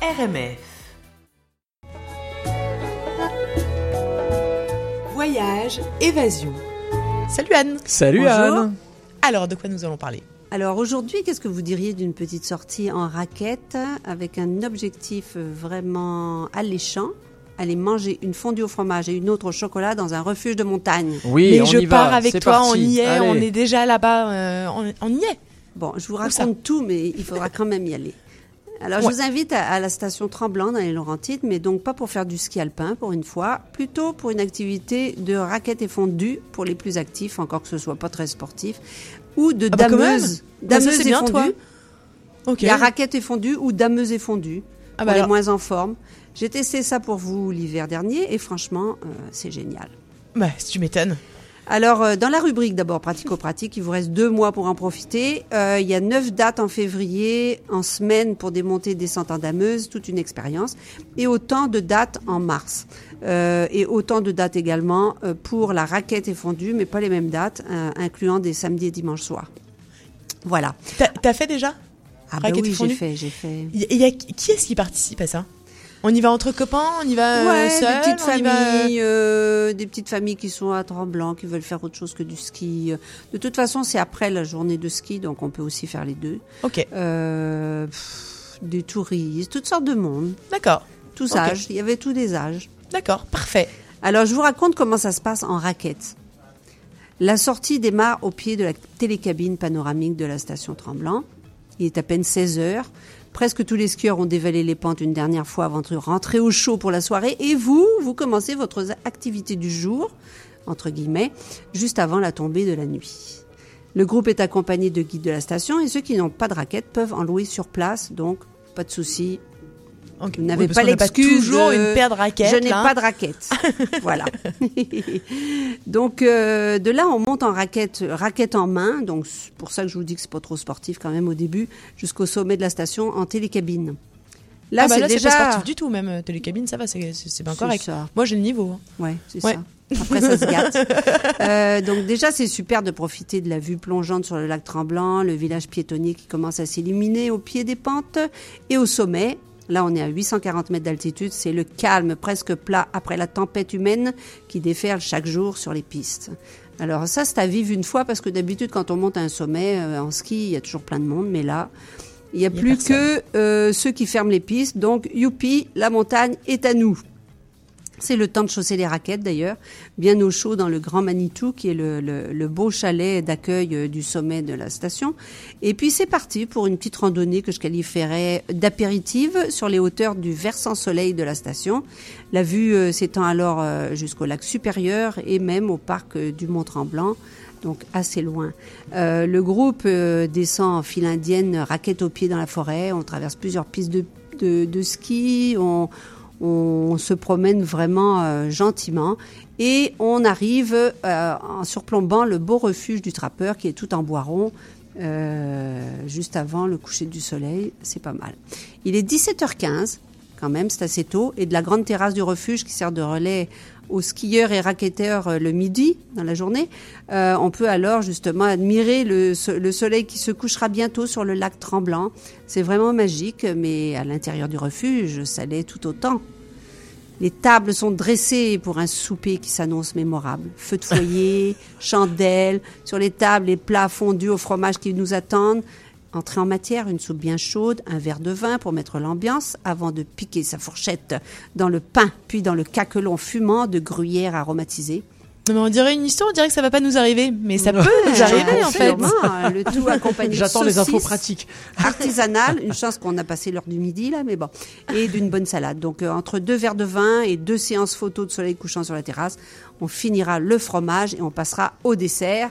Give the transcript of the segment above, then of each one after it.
RMF. Voyage, évasion. Salut Anne. Salut Bonjour. Anne. Alors, de quoi nous allons parler? Alors aujourd'hui, qu'est-ce que vous diriez d'une petite sortie en raquette avec un objectif vraiment alléchant? Aller manger une fondue au fromage et une autre au chocolat dans un refuge de montagne. Oui, Mais on je y pars va. avec c'est toi, parti. on y est, Allez. on est déjà là-bas, euh, on, on y est. Bon, je vous raconte tout, mais il faudra quand même y aller. Alors, Ouais. je vous invite à, à la station Tremblant dans les Laurentides, mais donc pas pour faire du ski alpin pour une fois, plutôt pour une activité de raquette et fondue pour les plus actifs, encore que ce soit pas très sportif, ou de Ah bah quand dameuse. Bah ça, dameuse c'est et bien, fondue. toi. Ok. Il y a raquette et fondue ou dameuse et fondue Ah pour bah les alors- moins en forme. J'ai testé ça pour vous l'hiver dernier et franchement, euh, c'est génial. Bah, si tu m'étonnes. Alors, euh, dans la rubrique d'abord pratico-pratique, il vous reste deux mois pour en profiter. Euh, il y a neuf dates en février, en semaine pour des montées et descentes en dameuse, toute une expérience, et autant de dates en mars. Euh, et autant de dates également pour la raquette et fondue, mais pas les mêmes dates, euh, incluant des samedis et dimanches soirs. Voilà. T'as fait déjà? Ah bah oui, j'ai fait, j'ai fait. Il y, il y a qui est-ce qui participe à ça? On y va entre copains, on y va euh, Ouais, seul, des petites on y va- familles, euh, des petites familles qui sont à Tremblant, qui veulent faire autre chose que du ski. De toute façon, c'est après la journée de ski, donc on peut aussi faire les deux. Ok, Euh, pff, des touristes, toutes sortes de monde, d'accord, tous âges. Il y avait tous les âges. d'accord, parfait. Alors, je vous raconte comment ça se passe en raquette. La sortie démarre au pied de la télécabine panoramique de la station Tremblant. Il est à peine 16 heures. Presque tous les skieurs ont dévalé les pentes une dernière fois avant de rentrer au chaud pour la soirée. Et vous, vous commencez votre activité du jour, entre guillemets, juste avant la tombée de la nuit. Le groupe est accompagné de guides de la station et ceux qui n'ont pas de raquette peuvent en louer sur place, donc pas de souci, Ok. vous n'avez Oui, pas l'excuse toujours de- une paire de raquettes. je n'ai pas de raquette. voilà. donc euh, de là, on monte en raquette, raquette en main. Donc c'est pour ça que je vous dis que c'est pas trop sportif quand même au début, jusqu'au sommet de la station en télécabine. Là, ah bah c'est déjà pas sportif du tout, même télécabine, ça va, c'est bien correct. ça. Moi, j'ai le niveau. hein. Ouais, c'est Ouais. ça. Après, ça se gâte. Euh, donc déjà, c'est super de profiter de la vue plongeante sur le lac Tremblant, le village piétonnier qui commence à s'illuminer au pied des pentes et au sommet. Là, on est à 840 mètres d'altitude. C'est le calme presque plat après la tempête humaine qui déferle chaque jour sur les pistes. Alors ça, c'est à vivre une fois parce que d'habitude, quand on monte à un sommet euh, en ski, il y a toujours plein de monde, mais là, il n'y a, plus personne. que euh, ceux qui ferment les pistes. Donc, youpi, la montagne est à nous. C'est le temps de chausser les raquettes d'ailleurs, bien au chaud dans le Grand Manitou, qui est le, le- le beau chalet d'accueil euh, du sommet de la station. Et puis c'est parti pour une petite randonnée que je qualifierais d'apéritive sur les hauteurs du versant soleil de la station. La vue euh, s'étend alors euh, jusqu'au lac supérieur et même au parc du Mont-Tremblant. Donc assez loin. Le groupe descend en file indienne, raquette aux pieds dans la forêt. On traverse plusieurs pistes de, de, de ski. On, on se promène vraiment euh, gentiment et on arrive euh, en surplombant le beau refuge du trappeur qui est tout en bois rond euh, juste avant le coucher du soleil. C'est pas mal. Il est 17h15 quand même, c'est assez tôt, et de la grande terrasse du refuge qui sert de relais aux skieurs et raquetteurs euh, le midi dans la journée. Euh, on peut alors justement admirer le, le soleil qui se couchera bientôt sur le lac Tremblant. C'est vraiment magique, mais à l'intérieur du refuge, ça l'est tout autant. Les tables sont dressées pour un souper qui s'annonce mémorable. Feu de foyer, chandelles, sur les tables, les plats fondus au fromage qui nous attendent. Entrée en matière, une soupe bien chaude, un verre de vin pour mettre l'ambiance avant de piquer sa fourchette dans le pain, puis dans le caquelon fumant de gruyère aromatisée. Non, mais on dirait une histoire, on dirait que ça va pas nous arriver, mais ça peut nous arriver en fait. hein, Le tout accompagné de J'attends les infos saucisses pratiques. artisanales. Une chance qu'on a passé l'heure du midi là, mais bon. Et d'une bonne salade. Donc euh, entre deux verres de vin et deux séances photos de soleil couchant sur la terrasse, on finira le fromage et on passera au dessert.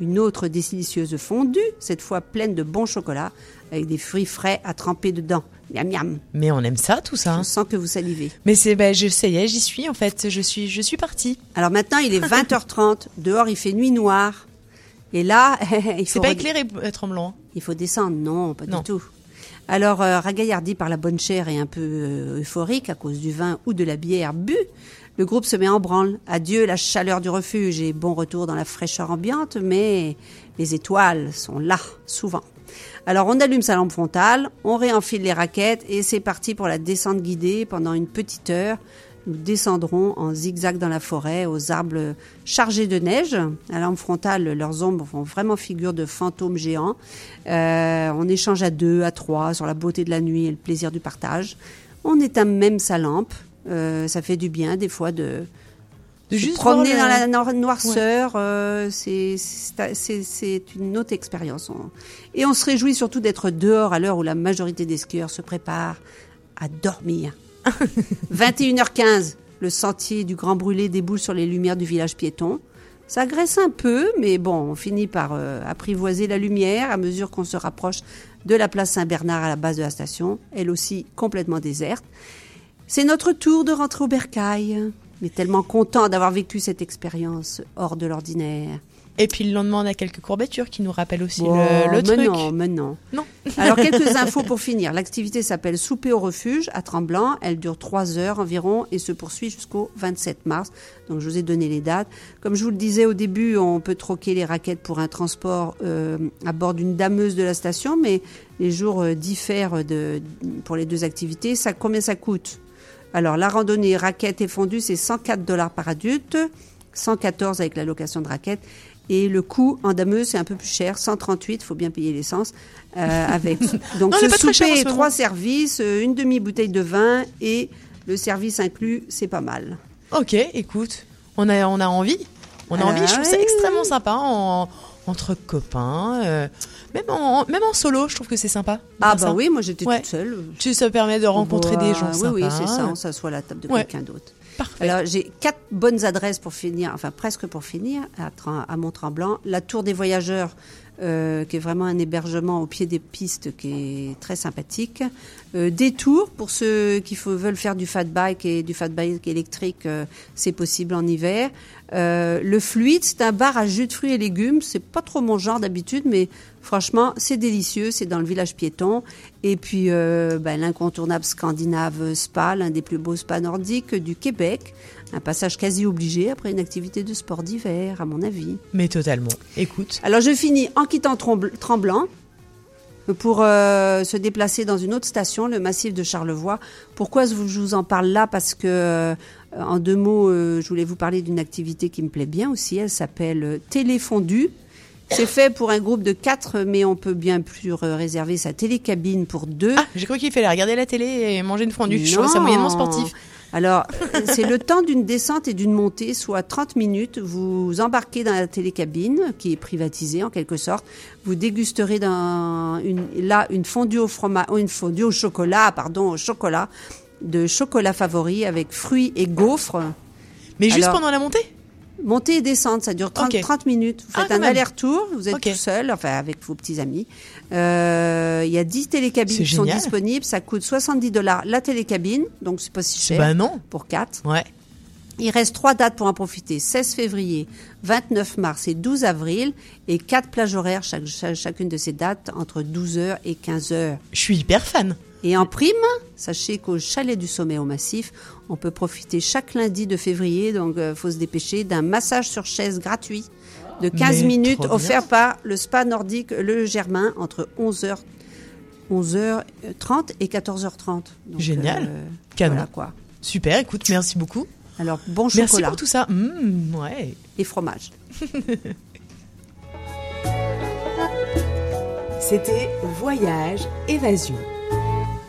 Une autre délicieuse fondue, cette fois pleine de bon chocolat, avec des fruits frais à tremper dedans. Miam miam. Mais on aime ça, tout ça. hein. Je sens que vous salivez. Mais c'est, ben, je est, j'y suis en fait. Je suis, je suis partie. Alors maintenant, il est 20h30. Dehors, il fait nuit noire. Et là, il C'est faut pas reg- éclairé, euh, Tremblant. Il faut descendre, non, pas Non. du tout. Alors, euh, ragaillardi par la bonne chair et un peu euh, euphorique à cause du vin ou de la bière bu, le groupe se met en branle. Adieu la chaleur du refuge et bon retour dans la fraîcheur ambiante, mais Les étoiles sont là, souvent. Alors on allume sa lampe frontale, on réenfile les raquettes et c'est parti pour la descente guidée pendant une petite heure. Nous descendrons en zigzag dans la forêt aux arbres chargés de neige. À la lampe frontale, leurs ombres font vraiment figure de fantômes géants. Euh, on échange à deux, à trois sur la beauté de la nuit et le plaisir du partage. On éteint même sa lampe. Euh, ça fait du bien des fois de, De se juste promener dans la noir- noirceur, euh, c'est- une autre expérience. Et on se réjouit surtout d'être dehors à l'heure où la majorité des skieurs se préparent à dormir. 21h15, le sentier du Grand Brûlé déboule sur les lumières du village piéton. Ça graisse un peu, mais bon, on finit par euh, apprivoiser la lumière à mesure qu'on se rapproche de la place Saint-Bernard à la base de la station, elle aussi complètement déserte. C'est notre tour de rentrer au bercail. Mais tellement content d'avoir vécu cette expérience hors de l'ordinaire. Et puis le lendemain, on a quelques courbatures qui nous rappellent aussi Oh, le, le mais truc. non, mais non. Non. Alors, quelques infos pour finir. L'activité s'appelle Souper au refuge à Tremblant. Elle dure trois heures environ et se poursuit jusqu'au 27 mars. Donc, je vous ai donné les dates. Comme je vous le disais au début, on peut troquer les raquettes pour un transport euh, à bord d'une dameuse de la station, mais les jours euh, diffèrent de, pour les deux activités. Ça, combien ça coûte? Alors, la randonnée raquettes et fondue, c'est 104 dollars par adulte, 114 avec la location de raquettes. Et le coût en dameuse, c'est un peu plus cher, 138, faut bien payer l'essence. euh, avec donc Non, ce souper, trois services, euh, une demi-bouteille de vin et le service inclus, c'est pas mal. Ok, écoute, on a, on a envie. On a Ah envie, je trouve ça extrêmement sympa entre copains. euh, même, en, même en solo, je trouve que c'est sympa. Ah bah ça. oui, moi j'étais Ouais. toute seule. Tu, ça permet de rencontrer Bah, des gens sympas. Oui, oui, c'est ça, on s'assoit à la table de Ouais. quelqu'un d'autre. Parfait. Alors, j'ai quatre bonnes adresses pour finir, enfin presque pour finir, à, à Mont-Tremblant. La Tour des Voyageurs, euh, qui est vraiment un hébergement au pied des pistes qui est très sympathique. Euh, Détour, pour ceux qui veulent faire du fat bike et du fat bike électrique, euh, c'est possible en hiver. Euh, le Fluide, c'est un bar à jus de fruits et légumes. C'est pas trop mon genre d'habitude, mais franchement, c'est délicieux. C'est dans le village piéton. Et puis, euh, ben, l'incontournable scandinave spa, l'un des plus beaux spas nordiques du Québec. Un passage quasi obligé après une activité de sport d'hiver, à mon avis. Mais totalement. Écoute. Alors, je finis en quittant Trembl- Tremblant pour euh, se déplacer dans une autre station, le massif de Charlevoix. Pourquoi je vous en parle là? Parce que, euh, en deux mots, euh, je voulais vous parler d'une activité qui me plaît bien aussi. Elle s'appelle Téléfondu. C'est fait pour un groupe de quatre, mais on peut bien plus réserver sa télécabine pour deux. Ah, j'ai cru qu'il fallait regarder la télé et manger une fondue. Je trouve ça moyennement sportif. Alors, c'est le temps d'une descente et d'une montée, soit 30 minutes. Vous embarquez dans la télécabine, qui est privatisée en quelque sorte. Vous dégusterez dans une, là une fondue au fromage, une fondue au chocolat, pardon, au chocolat, de chocolat favori avec fruits et gaufres. Mais juste Alors- pendant la montée? Montée et descente, ça dure 30, Ok. 30 minutes. Vous Ah, faites un aller-retour, vous êtes tout seul, enfin avec vos petits amis. Euh, Il y a 10 télécabines qui sont disponibles, ça coûte 70 dollars la télécabine, donc c'est pas si cher non. pour 4. Ouais. Il reste trois dates pour en profiter 16 février, 29 mars et 12 avril, et quatre plages horaires chaque, chacune de ces dates entre 12h et 15h. Je suis hyper fan. Et en prime, sachez qu'au chalet du sommet au massif, on peut profiter chaque lundi de février, donc il faut se dépêcher, d'un massage sur chaise gratuit de 15 Mais minutes offert par le spa nordique Le Germain entre 11h 11h30 et 14h30. Donc, Génial. euh, Canon. voilà quoi. Super, écoute, merci beaucoup. Alors bon Merci chocolat pour tout ça. Mmh, ouais. et fromage. C'était Voyage Évasion.